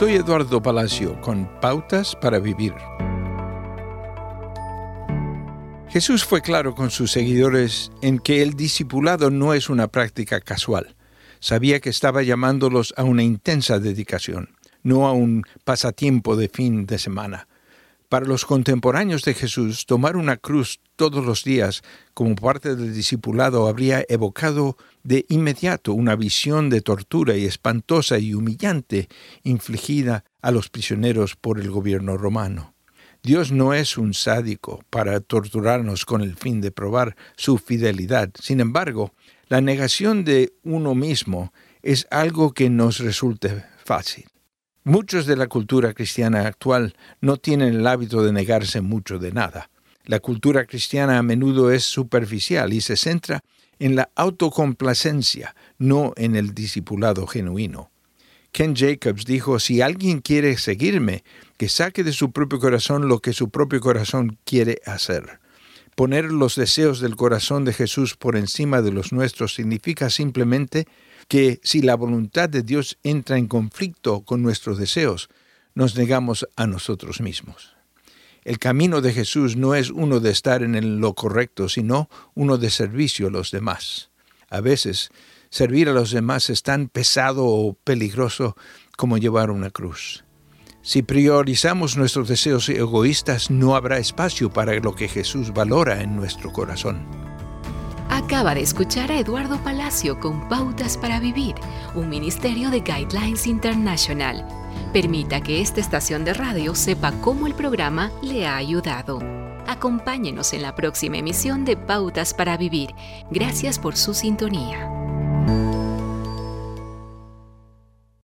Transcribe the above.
Soy Eduardo Palacio con Pautas para Vivir. Jesús fue claro con sus seguidores en que el discipulado no es una práctica casual. Sabía que estaba llamándolos a una intensa dedicación, no a un pasatiempo de fin de semana. Para los contemporáneos de Jesús, tomar una cruz todos los días como parte del discipulado habría evocado de inmediato una visión de tortura y espantosa y humillante infligida a los prisioneros por el gobierno romano. Dios no es un sádico para torturarnos con el fin de probar su fidelidad. Sin embargo, la negación de uno mismo es algo que nos resulte fácil. Muchos de la cultura cristiana actual no tienen el hábito de negarse mucho de nada. La cultura cristiana a menudo es superficial y se centra en la autocomplacencia, no en el discipulado genuino. Ken Jacobs dijo, si alguien quiere seguirme, que saque de su propio corazón lo que su propio corazón quiere hacer. Poner los deseos del corazón de Jesús por encima de los nuestros significa simplemente que si la voluntad de Dios entra en conflicto con nuestros deseos, nos negamos a nosotros mismos. El camino de Jesús no es uno de estar en lo correcto, sino uno de servicio a los demás. A veces, servir a los demás es tan pesado o peligroso como llevar una cruz. Si priorizamos nuestros deseos egoístas, no habrá espacio para lo que Jesús valora en nuestro corazón. Acaba de escuchar a Eduardo Palacio con Pautas para Vivir, un ministerio de Guidelines International. Permita que esta estación de radio sepa cómo el programa le ha ayudado. Acompáñenos en la próxima emisión de Pautas para Vivir. Gracias por su sintonía.